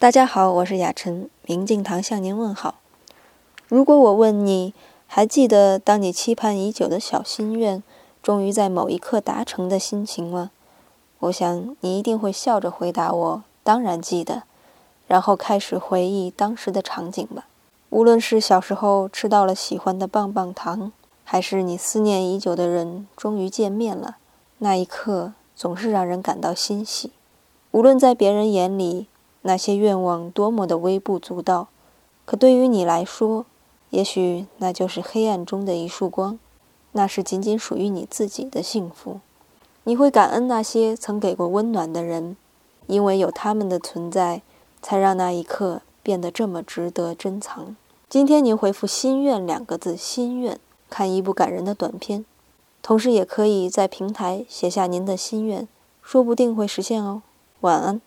大家好，我是雅晨，明镜堂向您问好。如果我问你，还记得当你期盼已久的小心愿终于在某一刻达成的心情吗？我想你一定会笑着回答我：“当然记得。”然后开始回忆当时的场景吧。无论是小时候吃到了喜欢的棒棒糖，还是你思念已久的人终于见面了，那一刻总是让人感到欣喜。无论在别人眼里，那些愿望多么的微不足道，可对于你来说，也许那就是黑暗中的一束光，那是仅仅属于你自己的幸福。你会感恩那些曾给过温暖的人，因为有他们的存在，才让那一刻变得这么值得珍藏。今天您回复“心愿”两个字，心愿，看一部感人的短片，同时也可以在平台写下您的心愿，说不定会实现哦。晚安。